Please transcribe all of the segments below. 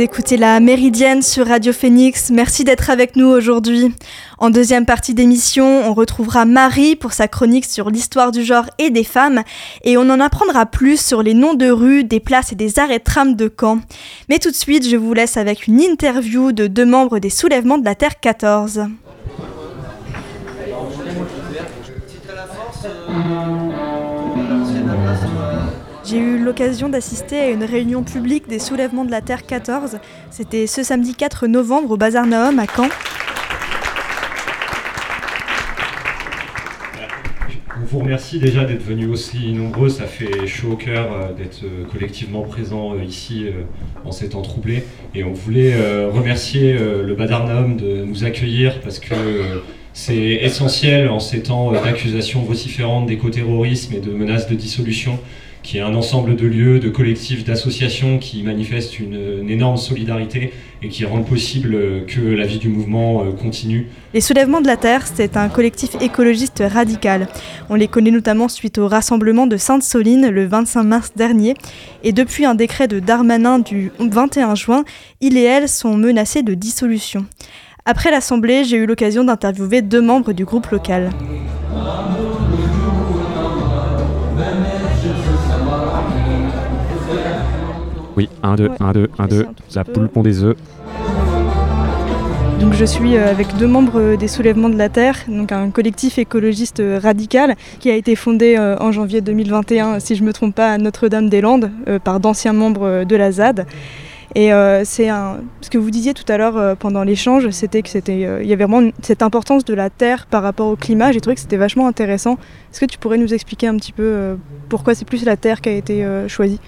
Vous écoutez la Méridienne sur Radio Phoenix. Merci d'être avec nous aujourd'hui. En deuxième partie d'émission, on retrouvera Marie pour sa chronique sur l'histoire du genre et des femmes et on en apprendra plus sur les noms de rues, des places et des arrêts de tram de Caen. Mais tout de suite, je vous laisse avec une interview de deux membres des soulèvements de la Terre 14. J'ai eu l'occasion d'assister à une réunion publique des soulèvements de la Terre 14. C'était ce samedi 4 novembre au Bazar Nahum à Caen. On vous remercie déjà d'être venus aussi nombreux, ça fait chaud au cœur euh, d'être euh, collectivement présents euh, ici en ces temps troublés. Et on voulait remercier le Bazar Nahum de nous accueillir parce que c'est essentiel en ces temps d'accusations vociférantes d'écoterrorisme et de menaces de dissolution qui est un ensemble de lieux, de collectifs, d'associations qui manifestent une, énorme solidarité et qui rendent possible que la vie du mouvement euh, continue. Les Soulèvements de la Terre, c'est un collectif écologiste radical. On les connaît notamment suite au rassemblement de Sainte-Soline le 25 mars dernier. Et depuis un décret de Darmanin du 21 juin, ils et elles sont menacés de dissolution. Après l'Assemblée, j'ai eu l'occasion d'interviewer deux membres du groupe local. Oui, 1, 2, 1, 2, 1, 2, la poule pond des œufs. Donc je suis euh, avec deux membres euh, des Soulèvements de la Terre, donc un collectif écologiste euh, radical qui a été fondé en janvier 2021, si je ne me trompe pas, à Notre-Dame-des-Landes par d'anciens membres de la ZAD. Et c'est ce que vous disiez tout à l'heure pendant l'échange, c'était que c'était, il y avait vraiment cette importance de la terre par rapport au climat. J'ai trouvé que c'était vachement intéressant. Est-ce que tu pourrais nous expliquer un petit peu pourquoi c'est plus la terre qui a été choisie?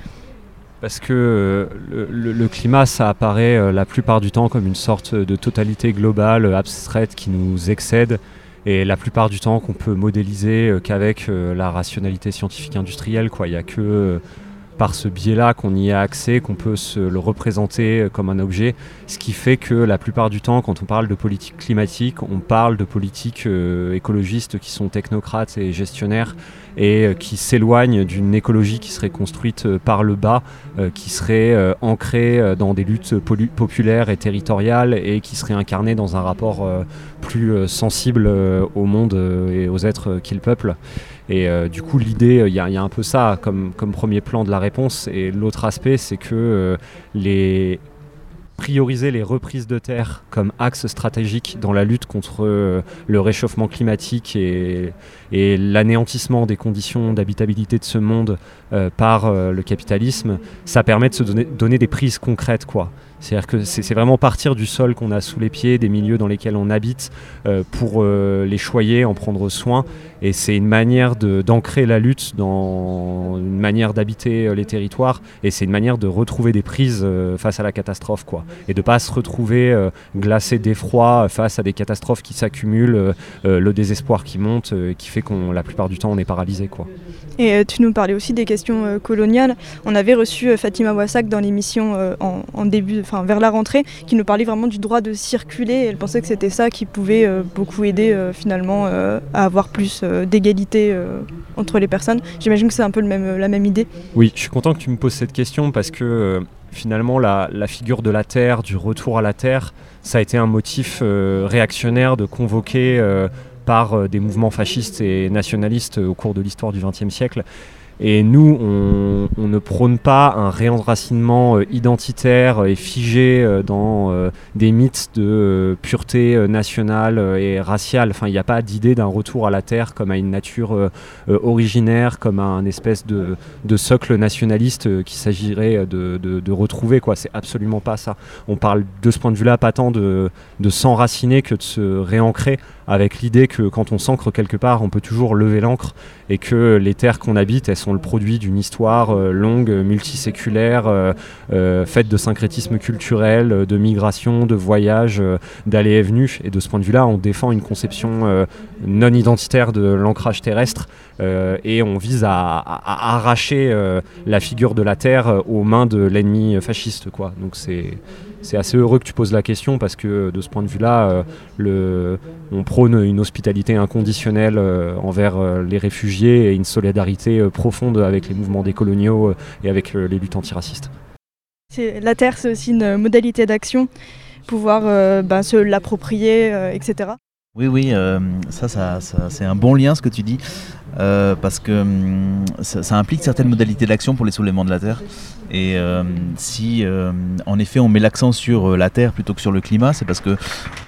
Parce que euh, le, climat, ça apparaît euh, la plupart du temps comme une sorte de totalité globale, euh, abstraite, qui nous excède, et la plupart du temps qu'on peut modéliser qu'avec la rationalité scientifique industrielle. Il n'y a que par ce biais-là qu'on y a accès, qu'on peut se le représenter comme un objet, ce qui fait que la plupart du temps, quand on parle de politique climatique, on parle de politiques écologistes qui sont technocrates et gestionnaires et euh, qui s'éloigne d'une écologie qui serait construite euh, par le bas, euh, qui serait ancrée dans des luttes populaires et territoriales et qui serait incarnée dans un rapport plus sensible au monde et aux êtres qu'il peuple. Et du coup, l'idée, il y, a un peu ça comme, comme premier plan de la réponse. Et l'autre aspect, c'est que les prioriser les reprises de terre comme axe stratégique dans la lutte contre euh, le réchauffement climatique et, l'anéantissement des conditions d'habitabilité de ce monde euh, par euh, le capitalisme, ça permet de se donner, des prises concrètes. quoi. C'est-à-dire que c'est vraiment partir du sol qu'on a sous les pieds, des milieux dans lesquels on habite, pour les choyer, en prendre soin. Et c'est une manière d'ancrer la lutte dans une manière d'habiter les territoires. Et c'est une manière de retrouver des prises face à la catastrophe. Quoi. Et de ne pas se retrouver glacé d'effroi face à des catastrophes qui s'accumulent, le désespoir qui monte, qui fait qu'on la plupart du temps on est paralysé. Quoi. Et tu nous parlais aussi des questions coloniales. On avait reçu Fatima Wassak dans l'émission en, en, début, vers la rentrée, qui nous parlait vraiment du droit de circuler. elle pensait que c'était ça qui pouvait euh, beaucoup aider euh, finalement euh, à avoir plus d'égalité entre les personnes. J'imagine que c'est un peu le même, la même idée. Oui, je suis content que tu me poses cette question parce que finalement la, figure de la Terre, du retour à la Terre, ça a été un motif réactionnaire de convoquer par des mouvements fascistes et nationalistes au cours de l'histoire du XXe siècle. Et nous, on, ne prône pas un réenracinement euh, identitaire et figé euh, dans euh, des mythes de pureté nationale et raciale. Enfin, il n'y a pas d'idée d'un retour à la terre comme à une nature originaire, comme à un espèce de, socle nationaliste qu'il s'agirait de, retrouver. C'est absolument pas ça. On parle de ce point de vue-là pas tant de, de s'enraciner que de se réancrer avec l'idée que quand on s'ancre quelque part, on peut toujours lever l'ancre et que les terres qu'on habite, elles sont le produit d'une histoire euh, longue, multiséculaire, euh, euh, faite de syncrétisme culturel, de migration, de voyage, d'allées et venues. Et de ce point de vue-là, on défend une conception non identitaire de l'ancrage terrestre et on vise à, arracher la figure de la terre aux mains de l'ennemi fasciste. Quoi. Donc c'est c'est assez heureux que tu poses la question parce que de ce point de vue-là, euh, on prône une hospitalité inconditionnelle euh, envers euh, les réfugiés et une solidarité profonde avec les mouvements décoloniaux et avec les luttes antiracistes. La terre, c'est aussi une modalité d'action, pouvoir bah, se l'approprier, etc. Oui, oui, ça, ça c'est un bon lien ce que tu dis. Euh, parce que hum, ça, implique certaines modalités d'action pour les soulèvements de la Terre. Et euh, si euh, en effet on met l'accent sur la Terre plutôt que sur le climat, c'est parce que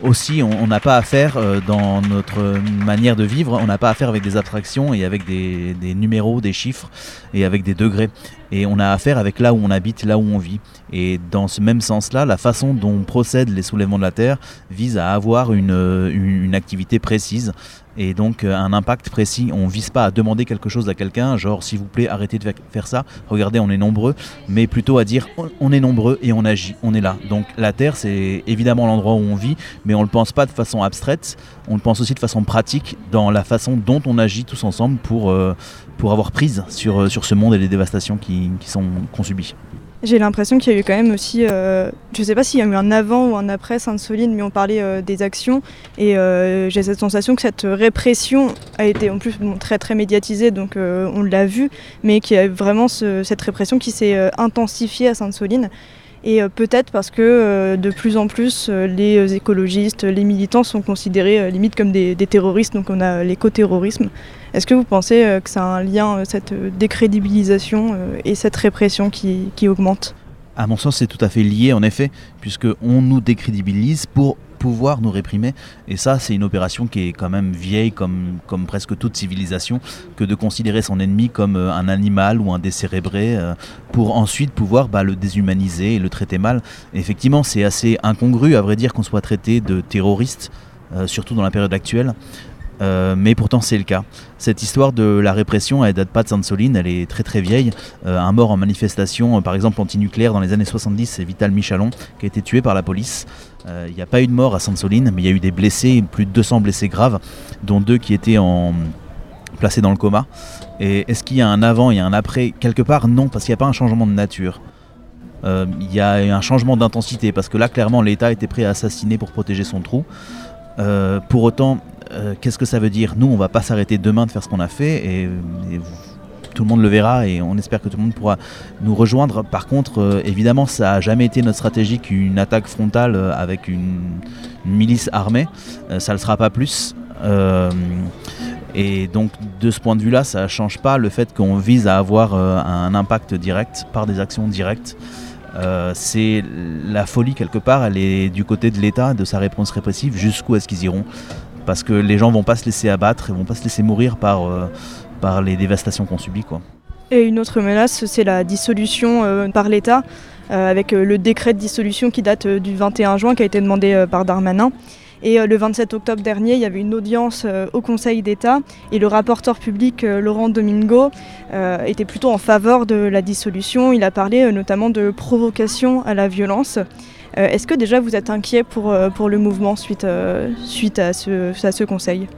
aussi on n'a pas à faire dans notre manière de vivre, on n'a pas à faire avec des abstractions et avec des, numéros, des chiffres et avec des degrés. Et on a affaire avec là où on habite, là où on vit. Et dans ce même sens-là, la façon dont procèdent les soulèvements de la Terre vise à avoir une, une activité précise et donc euh, un impact précis. On ne vise pas à demander quelque chose à quelqu'un, genre s'il vous plaît arrêtez de faire ça, regardez on est nombreux, mais plutôt à dire on est nombreux et on agit, on est là. Donc la Terre c'est évidemment l'endroit où on vit, mais on ne le pense pas de façon abstraite, on le pense aussi de façon pratique dans la façon dont on agit tous ensemble pour, euh, pour avoir prise sur, euh, sur ce monde et les dévastations qui, qui sont, qu'on subit. J'ai l'impression qu'il y a eu quand même aussi, euh, je ne sais pas s'il y a eu un avant ou un après Sainte-Soline, mais on parlait euh, des actions et j'ai cette sensation que cette répression a été en plus très très médiatisée, donc on l'a vu, mais qu'il y a vraiment cette répression qui s'est intensifiée à Sainte-Soline. Et peut-être parce que de plus en plus, les écologistes, les militants sont considérés limite comme des, terroristes, donc on a l'éco-terrorisme. Est-ce que vous pensez euh, que ça a un lien, euh, cette euh, décrédibilisation et cette répression qui, augmente? À mon sens, c'est tout à fait lié, en effet, puisqu'on nous décrédibilise pour pouvoir nous réprimer. Et ça, c'est une opération qui est quand même vieille, comme, comme presque toute civilisation, que de considérer son ennemi comme un animal ou un décérébré, pour ensuite pouvoir bah, le déshumaniser et le traiter mal. effectivement, c'est assez incongru, à vrai dire, qu'on soit traité de terroriste, surtout dans la période actuelle. Euh, mais pourtant c'est le cas. Cette histoire de la répression, elle date pas de Sainte-Soline, elle est très très vieille. Euh, un mort en manifestation, euh, par exemple anti-nucléaire dans les années 70, c'est Vital Michalon qui a été tué par la police. Il n'y a pas eu de mort à Sainte-Soline, mais il y a eu des blessés, plus de 200 blessés graves, dont deux qui étaient en... placés dans le coma. Et est-ce qu'il y a un avant et un après? Quelque part, non, parce qu'il n'y a pas un changement de nature. Il y a un changement d'intensité, parce que là, clairement, l'État était prêt à assassiner pour protéger son trou. pour autant, euh, qu'est-ce que ça veut dire? Nous, on va pas s'arrêter demain de faire ce qu'on a fait tout le monde le verra et on espère que tout le monde pourra nous rejoindre. Par contre, euh, évidemment, ça n'a jamais été notre stratégie qu'une attaque frontale euh, avec une, milice armée. ça ne le sera pas plus. et donc, de ce point de vue-là, ça ne change pas le fait qu'on vise à avoir un impact direct par des actions directes. c'est la folie quelque part, elle est du côté de l'État, de sa réponse répressive, jusqu'où est-ce qu'ils iront? Parce que les gens vont pas se laisser abattre et vont pas se laisser mourir par, euh, par les dévastations qu'on subit. Quoi. Et une autre menace, c'est la dissolution euh, par l'État, euh, avec le décret de dissolution qui date du 21 juin, qui a été demandé par Darmanin. Et le 27 octobre dernier, il y avait une audience au Conseil d'État et le rapporteur public Laurent Domingo était plutôt en faveur de la dissolution. Il a parlé notamment de provocation à la violence. Euh, est-ce que déjà vous êtes inquiet pour, euh, pour le mouvement suite, euh, suite à, ce, à ce conseil?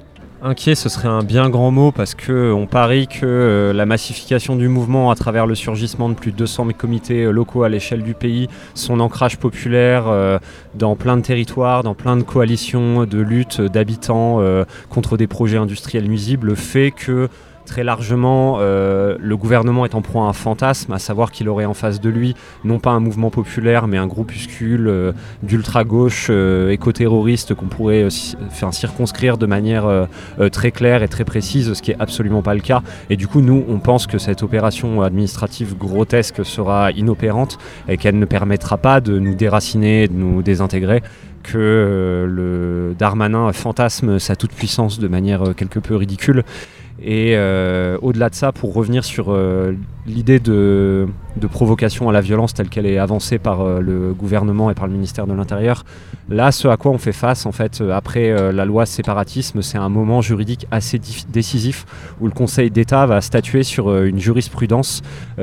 Inquiet, ce serait un bien grand mot parce qu'on parie que la massification du mouvement à travers le surgissement de plus de 200 comités locaux à l'échelle du pays, son ancrage populaire dans plein de territoires, dans plein de coalitions de lutte d'habitants contre des projets industriels nuisibles, fait que Très largement, euh, le gouvernement est en proie à un fantasme, à savoir qu'il aurait en face de lui non pas un mouvement populaire, mais un groupuscule euh, d'ultra-gauche euh, éco-terroriste qu'on pourrait faire circonscrire de manière très claire et très précise, ce qui est absolument pas le cas. Et du coup, nous, on pense que cette opération administrative grotesque sera inopérante et qu'elle ne permettra pas de nous déraciner, de nous désintégrer que le Darmanin fantasme sa toute-puissance de manière quelque peu ridicule et euh, au-delà de ça, pour revenir sur euh, l'idée de, provocation à la violence telle qu'elle est avancée par euh, le gouvernement et par le ministère de l'Intérieur, là, ce à quoi on fait face, en fait, après la loi séparatisme, c'est un moment juridique assez décisif où le Conseil d'État va statuer sur une jurisprudence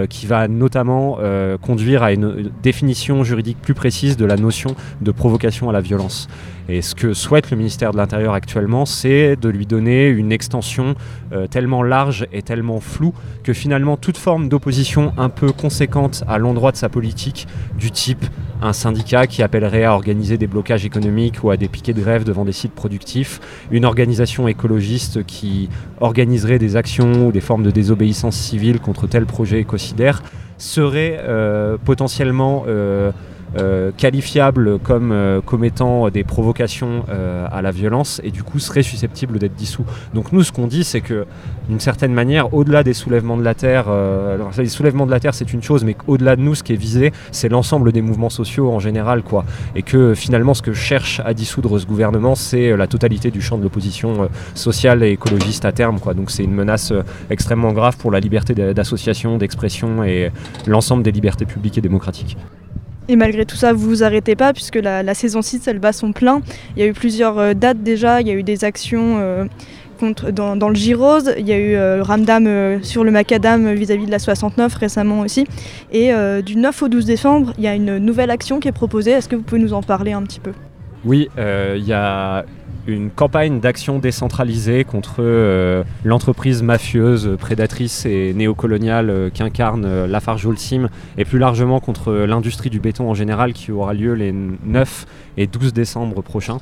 qui va notamment conduire à une définition juridique plus précise de la notion de provocation à la violence. Et ce que souhaite le ministère de l'Intérieur actuellement, c'est de lui donner une extension euh, tellement large et tellement floue que finalement toute forme d'opposition un peu conséquente à l'endroit de sa politique, du type un syndicat qui appellerait à organiser des blocages économiques ou à des piquets de grève devant des sites productifs, une organisation écologiste qui organiserait des actions ou des formes de désobéissance civile contre tel projet écocidaire, seraient potentiellement euh, qualifiables comme, euh, commettant des provocations euh, à la violence et du coup seraient susceptibles d'être dissous. Donc nous ce qu'on dit c'est que d'une certaine manière au-delà des soulèvements de la terre, alors, les soulèvements de la terre c'est une chose mais au-delà de nous ce qui est visé c'est l'ensemble des mouvements sociaux en général quoi et que finalement ce que cherche à dissoudre ce gouvernement c'est la totalité du champ de l'opposition sociale et écologiste à terme quoi. Donc c'est une menace extrêmement grave pour la liberté d'association, d'expression et l'ensemble des libertés publiques et démocratiques. Et malgré tout ça, vous vous arrêtez pas puisque la, saison 6, elle bat son plein. Il y a eu plusieurs euh, dates déjà, il y a eu des actions euh, dans, le Girose, il y a eu euh, Ramdam sur le Macadam vis-à-vis de la 69 récemment aussi. Et du 9 au 12 décembre, il y a une nouvelle action qui est proposée. Est-ce que vous pouvez nous en parler un petit peu? Oui, il y a une campagne d'action décentralisée contre euh, l'entreprise mafieuse, prédatrice et néocoloniale euh, qu'incarne euh, Lafarge Holcim et plus largement contre l'industrie du béton en général qui aura lieu les 9 et 12 décembre prochains.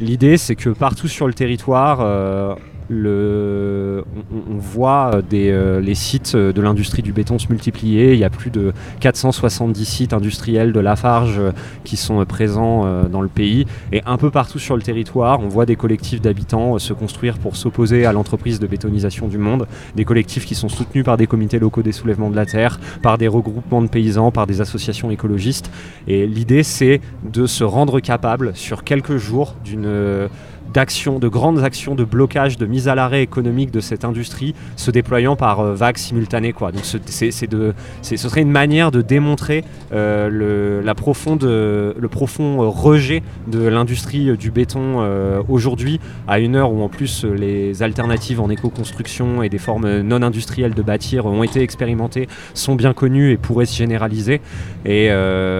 L'idée c'est que partout sur le territoire, on, voit euh, euh, les sites de l'industrie du béton se multiplier. Il y a plus de 470 sites industriels de Lafarge euh, qui sont présents dans le pays. Et un peu partout sur le territoire, on voit des collectifs d'habitants se construire pour s'opposer à l'entreprise de bétonisation du monde. Des collectifs qui sont soutenus par des comités locaux des soulèvements de la terre, par des regroupements de paysans, par des associations écologistes. Et l'idée, c'est de se rendre capable sur quelques jours d'une d'actions, de grandes actions de blocage, de mise à l'arrêt économique de cette industrie se déployant par euh, vagues simultanées. Quoi. Donc de, ce serait une manière de démontrer euh, le, la profonde, le profond rejet de l'industrie du béton euh, aujourd'hui, à une heure où en plus les alternatives en éco-construction et des formes non industrielles de bâtir ont été expérimentées, sont bien connues et pourraient se généraliser. Et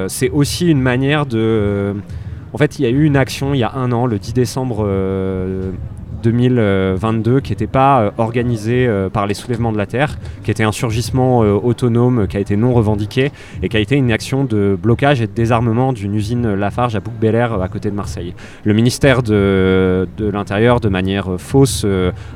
c'est aussi une manière de en fait, il y a eu une action il y a un an, le 10 décembre 2022, euh, qui n'était pas euh, organisée euh, par les soulèvements de la Terre, qui était un surgissement autonome, qui a été non revendiqué, et qui a été une action de blocage et de désarmement d'une usine Lafarge à bouc à côté de Marseille. Le ministère de, de l'Intérieur, de manière fausse,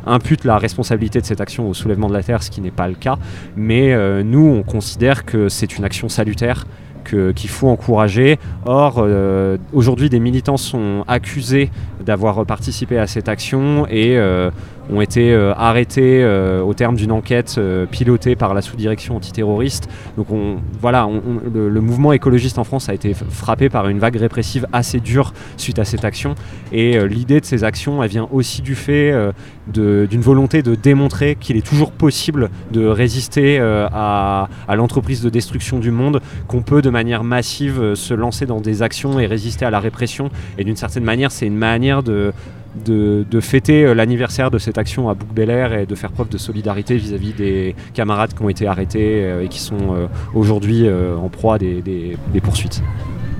impute la responsabilité de cette action au soulèvement de la Terre, ce qui n'est pas le cas, mais nous, on considère que c'est une action salutaire qu'il faut encourager. Or, euh, aujourd'hui, des militants sont accusés d'avoir participé à cette action et euh, ont été euh, arrêtés euh, au terme d'une enquête euh, pilotée par la sous-direction antiterroriste. Donc on, voilà, le, mouvement écologiste en France a été frappé par une vague répressive assez dure suite à cette action. Et l'idée de ces actions, elle vient aussi du fait d'une volonté de démontrer qu'il est toujours possible de résister à, à l'entreprise de destruction du monde, qu'on peut de manière massive se lancer dans des actions et résister à la répression. Et d'une certaine manière, c'est une manière de de, fêter euh, l'anniversaire de cette action à bouc et de faire preuve de solidarité vis-à-vis des camarades qui ont été arrêtés euh, et qui sont euh, aujourd'hui en proie des, poursuites.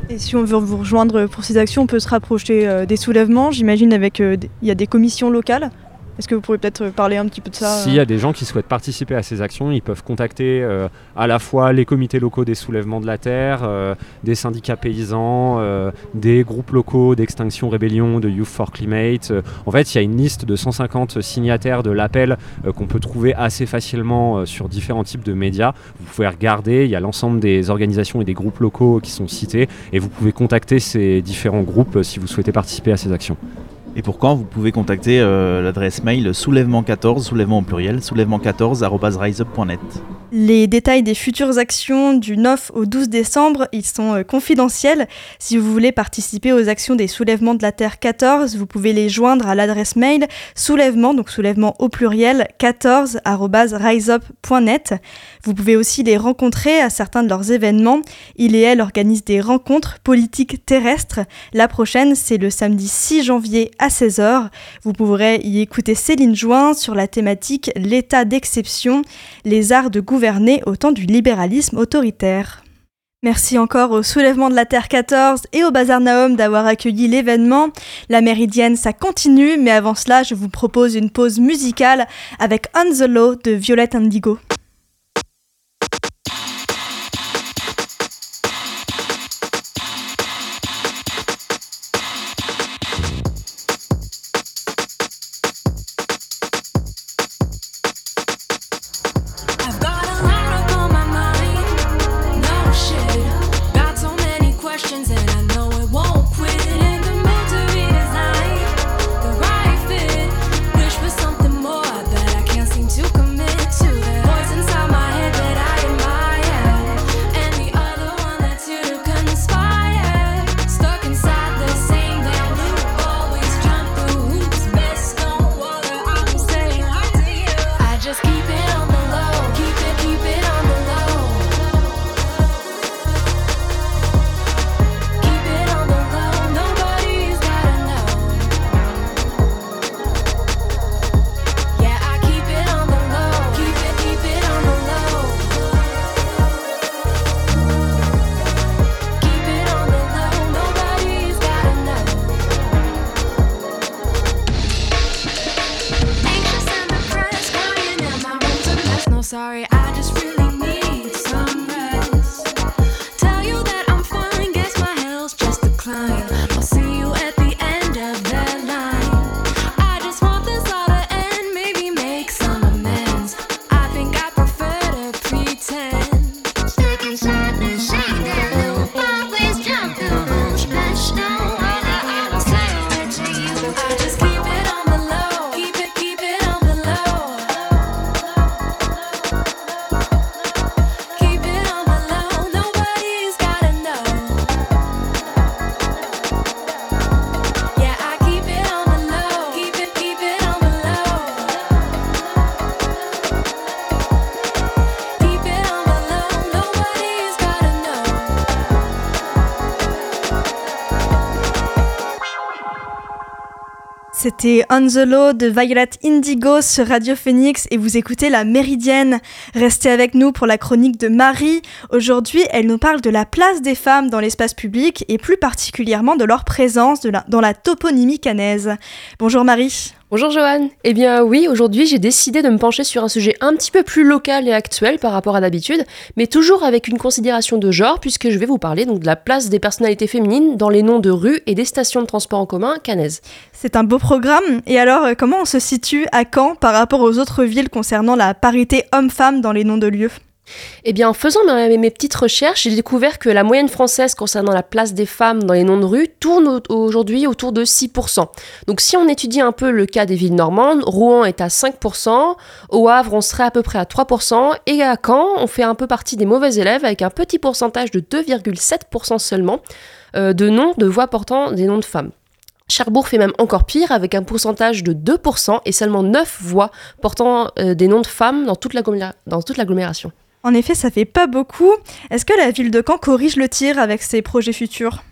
Et si on veut vous rejoindre pour ces actions, on peut se rapprocher des soulèvements, j'imagine, avec il y a des commissions locales est-ce que vous pourriez peut-être parler un petit peu de ça S'il y a des gens qui souhaitent participer à ces actions, ils peuvent contacter euh, à la fois les comités locaux des soulèvements de la terre, euh, des syndicats paysans, euh, des groupes locaux d'extinction rébellion, de Youth for Climate. en fait, il y a une liste de 150 signataires de l'appel qu'on peut trouver assez facilement sur différents types de médias. Vous pouvez regarder, il y a l'ensemble des organisations et des groupes locaux qui sont cités et vous pouvez contacter ces différents groupes si vous souhaitez participer à ces actions. Et pour vous pouvez contacter euh, l'adresse mail soulèvement14, soulèvement au pluriel, soulèvement14.riseup.net. Les détails des futures actions du 9 au 12 décembre, ils sont euh, confidentiels. Si vous voulez participer aux actions des soulèvements de la Terre 14, vous pouvez les joindre à l'adresse mail soulèvement, donc soulèvement au pluriel, 14.riseup.net. Vous pouvez aussi les rencontrer à certains de leurs événements. Il et elle organisent des rencontres politiques terrestres. La prochaine, c'est le samedi 6 janvier à 16h. Vous pourrez y écouter Céline Join sur la thématique L'état d'exception, les arts de au temps du libéralisme autoritaire. Merci encore au Soulèvement de la Terre 14 et au Bazar Naum d'avoir accueilli l'événement. La Méridienne, ça continue, mais avant cela, je vous propose une pause musicale avec On the Law de Violette Indigo. C'était On the Low de Violet Indigo sur Radio Phoenix et vous écoutez La Méridienne. Restez avec nous pour la chronique de Marie. Aujourd'hui, elle nous parle de la place des femmes dans l'espace public et plus particulièrement de leur présence dans la toponymie canaise. Bonjour Marie. Bonjour Johan. Eh bien oui, aujourd'hui j'ai décidé de me pencher sur un sujet un petit peu plus local et actuel par rapport à d'habitude, mais toujours avec une considération de genre puisque je vais vous parler donc de la place des personnalités féminines dans les noms de rues et des stations de transport en commun canaises. C'est un beau programme. Et alors euh, comment on se situe à Caen par rapport aux autres villes concernant la parité homme-femme dans les noms de lieux? Eh bien, en faisant mes, petites recherches, j'ai découvert que la moyenne française concernant la place des femmes dans les noms de rue tourne aujourd'hui autour de 6%. Donc si on étudie un peu le cas des villes normandes, Rouen est à 5%, au Havre on serait à peu près à 3%, et à Caen on fait un peu partie des mauvais élèves avec un petit pourcentage de 2,7% seulement euh, de noms de voix portant des noms de femmes. Cherbourg fait même encore pire avec un pourcentage de 2% et seulement 9 voix portant euh, des noms de femmes dans toute l'agglomération. En effet, ça fait pas beaucoup. Est-ce que la ville de Caen corrige le tir avec ses projets futurs?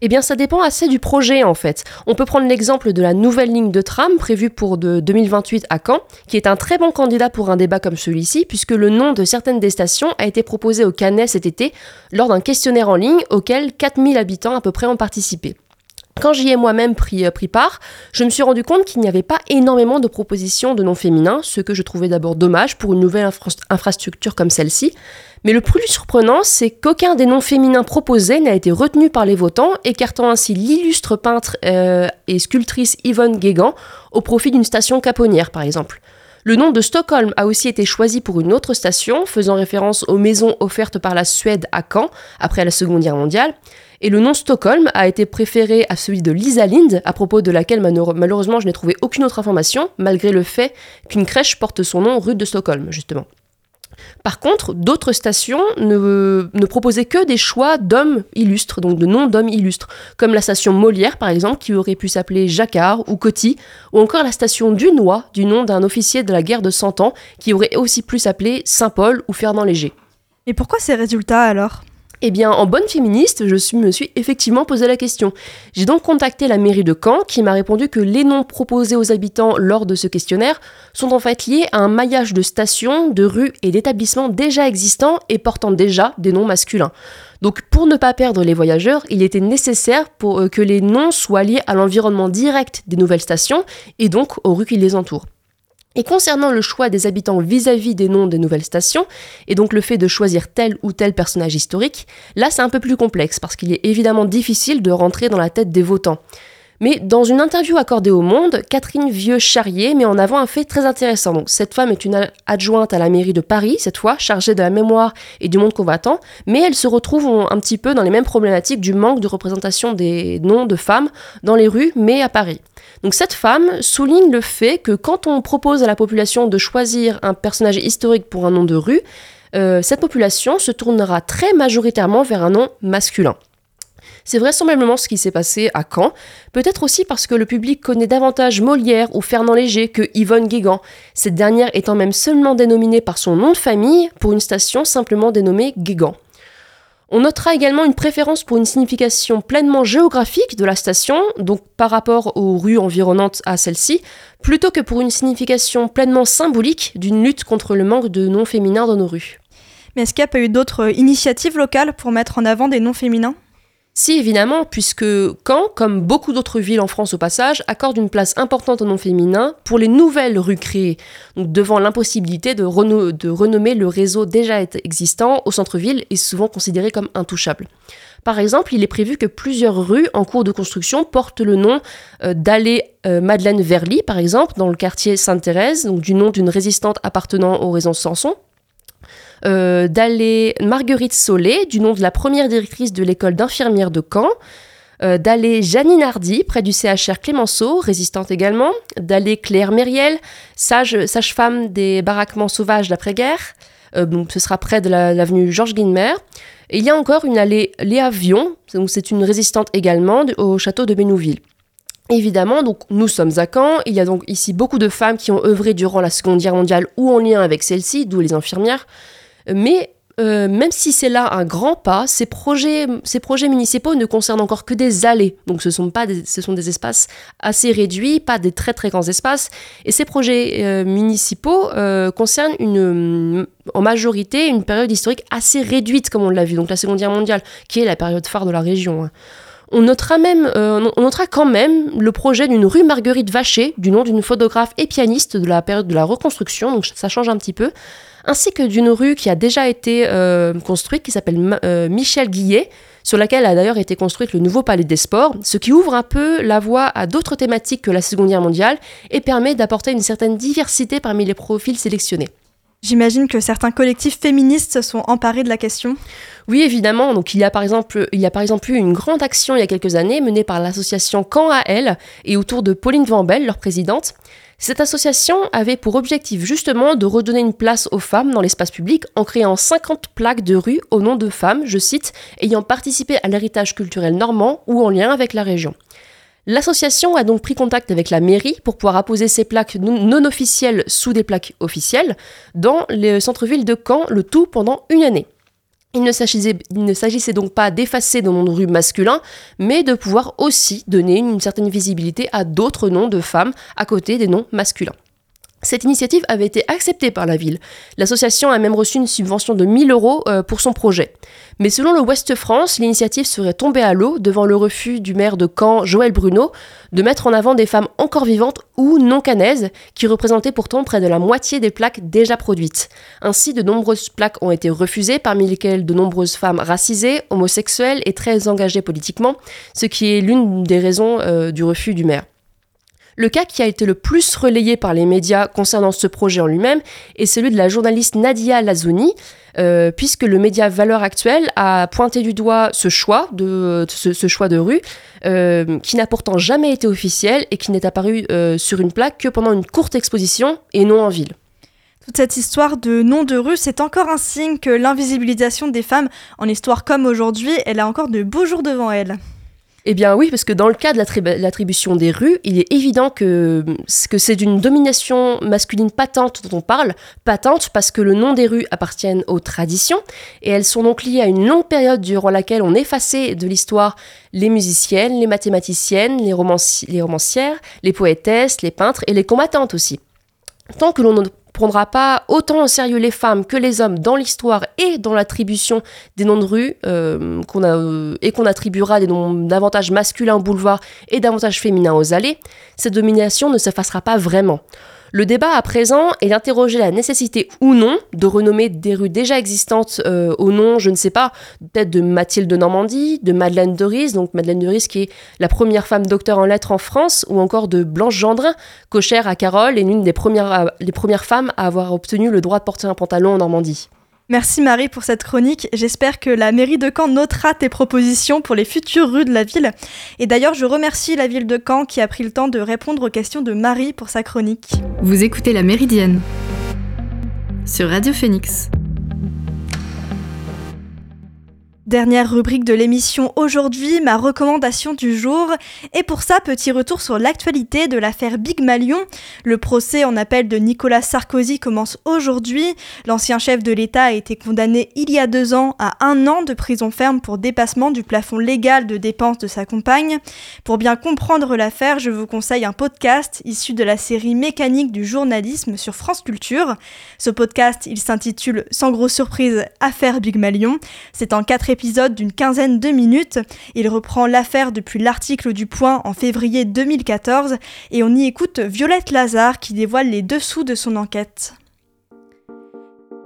Eh bien, ça dépend assez du projet en fait. On peut prendre l'exemple de la nouvelle ligne de tram prévue pour de 2028 à Caen, qui est un très bon candidat pour un débat comme celui-ci, puisque le nom de certaines des stations a été proposé au Canet cet été lors d'un questionnaire en ligne auquel 4000 habitants à peu près ont participé. Quand j'y ai moi-même pris, euh, pris, part, je me suis rendu compte qu'il n'y avait pas énormément de propositions de noms féminins, ce que je trouvais d'abord dommage pour une nouvelle infrastructure comme celle-ci. Mais le plus surprenant, c'est qu'aucun des noms féminins proposés n'a été retenu par les votants, écartant ainsi l'illustre peintre euh, et sculptrice Yvonne Guégan au profit d'une station caponnière, par exemple. Le nom de Stockholm a aussi été choisi pour une autre station, faisant référence aux maisons offertes par la Suède à Caen après la Seconde Guerre mondiale. Et le nom Stockholm a été préféré à celui de Lisa Lind, à propos de laquelle malheureusement je n'ai trouvé aucune autre information, malgré le fait qu'une crèche porte son nom rue de Stockholm, justement. Par contre, d'autres stations ne, ne, proposaient que des choix d'hommes illustres, donc de noms d'hommes illustres, comme la station Molière par exemple, qui aurait pu s'appeler Jacquard ou Coty, ou encore la station Dunois, du nom d'un officier de la guerre de Cent Ans, qui aurait aussi pu s'appeler Saint-Paul ou Fernand Léger. Et pourquoi ces résultats alors? Eh bien, en bonne féministe, je me suis effectivement posé la question. J'ai donc contacté la mairie de Caen qui m'a répondu que les noms proposés aux habitants lors de ce questionnaire sont en fait liés à un maillage de stations, de rues et d'établissements déjà existants et portant déjà des noms masculins. Donc pour ne pas perdre les voyageurs, il était nécessaire pour euh, que les noms soient liés à l'environnement direct des nouvelles stations et donc aux rues qui les entourent. Et concernant le choix des habitants vis-à-vis des noms des nouvelles stations, et donc le fait de choisir tel ou tel personnage historique, là c'est un peu plus complexe parce qu'il est évidemment difficile de rentrer dans la tête des votants. Mais dans une interview accordée au Monde, Catherine Vieux-Charrier met en avant un fait très intéressant. Donc, cette femme est une adjointe à la mairie de Paris, cette fois, chargée de la mémoire et du monde combattant, mais elle se retrouve un petit peu dans les mêmes problématiques du manque de représentation des noms de femmes dans les rues, mais à Paris. Donc cette femme souligne le fait que quand on propose à la population de choisir un personnage historique pour un nom de rue, euh, cette population se tournera très majoritairement vers un nom masculin. C'est vraisemblablement ce qui s'est passé à Caen, peut-être aussi parce que le public connaît davantage Molière ou Fernand Léger que Yvonne Guégan, cette dernière étant même seulement dénominée par son nom de famille pour une station simplement dénommée Guégan. On notera également une préférence pour une signification pleinement géographique de la station, donc par rapport aux rues environnantes à celle-ci, plutôt que pour une signification pleinement symbolique d'une lutte contre le manque de noms féminins dans nos rues. Mais est-ce qu'il n'y a eu d'autres initiatives locales pour mettre en avant des noms féminins? Si évidemment, puisque Caen, comme beaucoup d'autres villes en France au passage, accorde une place importante au nom féminin pour les nouvelles rues créées, donc devant l'impossibilité de, renommer le réseau déjà existant au centre-ville et souvent considéré comme intouchable. Par exemple, il est prévu que plusieurs rues en cours de construction portent le nom euh, d'allée euh, Madeleine Verly, par exemple, dans le quartier Sainte-Thérèse, du nom d'une résistante appartenant au réseau Samson, euh, d'aller Marguerite Solé, du nom de la première directrice de l'école d'infirmières de Caen, euh, d'aller Janine Hardy, près du CHR Clémenceau, résistante également, d'aller Claire Mériel, sage, sage-femme des baraquements sauvages d'après-guerre, euh, ce sera près de l'avenue Georges Guinemer. Et il y a encore une allée Léa Vion, c'est une résistante également au château de Bénouville. Évidemment, donc nous sommes à Caen. Il y a donc ici beaucoup de femmes qui ont œuvré durant la Seconde Guerre mondiale ou en lien avec celle-ci, d'où les infirmières. Mais euh, même si c'est là un grand pas, ces projets, ces projets municipaux ne concernent encore que des allées. Donc ce sont, pas des, ce sont des espaces assez réduits, pas des très très grands espaces. Et ces projets euh, municipaux euh, concernent une, en majorité une période historique assez réduite, comme on l'a vu, donc la Seconde Guerre mondiale, qui est la période phare de la région. Hein. On notera, même, on notera quand même le projet d'une rue Marguerite Vacher, du nom d'une photographe et pianiste de la période de la reconstruction, donc ça change un petit peu, ainsi que d'une rue qui a déjà été euh, construite, qui s'appelle euh, Michel Guillet, sur laquelle a d'ailleurs été construite le nouveau palais des sports, ce qui ouvre un peu la voie à d'autres thématiques que la Seconde Guerre mondiale et permet d'apporter une certaine diversité parmi les profils sélectionnés. J'imagine que certains collectifs féministes se sont emparés de la question. Oui, évidemment. Donc, il y a par exemple, il y a par exemple eu une grande action il y a quelques années menée par l'association Camp à elle et autour de Pauline Vambel, leur présidente. Cette association avait pour objectif justement de redonner une place aux femmes dans l'espace public en créant 50 plaques de rue au nom de femmes, je cite, ayant participé à l'héritage culturel normand ou en lien avec la région. L'association a donc pris contact avec la mairie pour pouvoir apposer ces plaques non officielles sous des plaques officielles dans le centre-ville de Caen, le tout pendant une année. Il ne s'agissait donc pas d'effacer nos noms de rue masculins, mais de pouvoir aussi donner une certaine visibilité à d'autres noms de femmes à côté des noms masculins. Cette initiative avait été acceptée par la ville. L'association a même reçu une subvention de 1000 euros euh, pour son projet. Mais selon le Ouest France, l'initiative serait tombée à l'eau devant le refus du maire de Caen, Joël Bruno, de mettre en avant des femmes encore vivantes ou non canaises, qui représentaient pourtant près de la moitié des plaques déjà produites. Ainsi, de nombreuses plaques ont été refusées, parmi lesquelles de nombreuses femmes racisées, homosexuelles et très engagées politiquement, ce qui est l'une des raisons euh, du refus du maire. Le cas qui a été le plus relayé par les médias concernant ce projet en lui-même est celui de la journaliste Nadia Lazouni, euh, puisque le média Valeur Actuelle a pointé du doigt ce choix de, ce, choix de rue, euh, qui n'a pourtant jamais été officiel et qui n'est apparu euh, sur une plaque que pendant une courte exposition et non en ville. Toute cette histoire de nom de rue, c'est encore un signe que l'invisibilisation des femmes en histoire comme aujourd'hui, elle a encore de beaux jours devant elle. Eh bien oui, parce que dans le cas de l'attribution des rues, il est évident que, c'est d'une domination masculine patente dont on parle, patente parce que le nom des rues appartiennent aux traditions, et elles sont donc liées à une longue période durant laquelle on effaçait de l'histoire les musiciennes, les mathématiciennes, les, les romancières, les poétesses, les peintres et les combattantes aussi. Tant que l'on prendra pas autant au sérieux les femmes que les hommes dans l'histoire et dans l'attribution des noms de rue euh, euh, et qu'on attribuera des noms davantage masculins aux boulevards et davantage féminins aux allées, cette domination ne s'effacera pas vraiment. Le débat à présent est d'interroger la nécessité ou non de renommer des rues déjà existantes euh, au nom, je ne sais pas, peut-être de Mathilde de Normandie, de Madeleine de Ries, donc Madeleine de Ries qui est la première femme docteur en lettres en France, ou encore de Blanche Gendrin, cochère à Carole et l'une des premières, des premières femmes à avoir obtenu le droit de porter un pantalon en Normandie. Merci Marie pour cette chronique. J'espère que la mairie de Caen notera tes propositions pour les futures rues de la ville. Et d'ailleurs, je remercie la ville de Caen qui a pris le temps de répondre aux questions de Marie pour sa chronique. Vous écoutez La Méridienne sur Radio Phoenix. Dernière rubrique de l'émission aujourd'hui, ma recommandation du jour. Et pour ça, petit retour sur l'actualité de l'affaire Big Malion. Le procès en appel de Nicolas Sarkozy commence aujourd'hui. L'ancien chef de l'État a été condamné il y a deux ans à un an de prison ferme pour dépassement du plafond légal de dépenses de sa compagne. Pour bien comprendre l'affaire, je vous conseille un podcast issu de la série Mécanique du journalisme sur France Culture. Ce podcast, il s'intitule Sans grosse surprise, Affaire Big Malion. C'est en quatre épisode d'une quinzaine de minutes. Il reprend l'affaire depuis l'article du Point en février 2014 et on y écoute Violette Lazare qui dévoile les dessous de son enquête.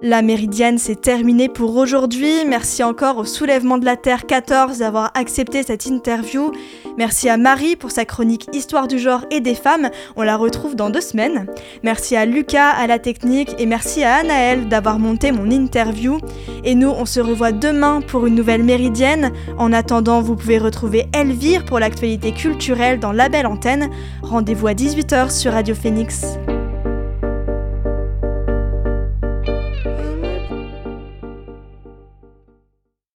La méridienne, c'est terminé pour aujourd'hui. Merci encore au Soulèvement de la Terre 14 d'avoir accepté cette interview. Merci à Marie pour sa chronique Histoire du genre et des femmes. On la retrouve dans deux semaines. Merci à Lucas à la technique et merci à Anaël d'avoir monté mon interview. Et nous, on se revoit demain pour une nouvelle méridienne. En attendant, vous pouvez retrouver Elvire pour l'actualité culturelle dans la belle antenne. Rendez-vous à 18h sur Radio Phoenix.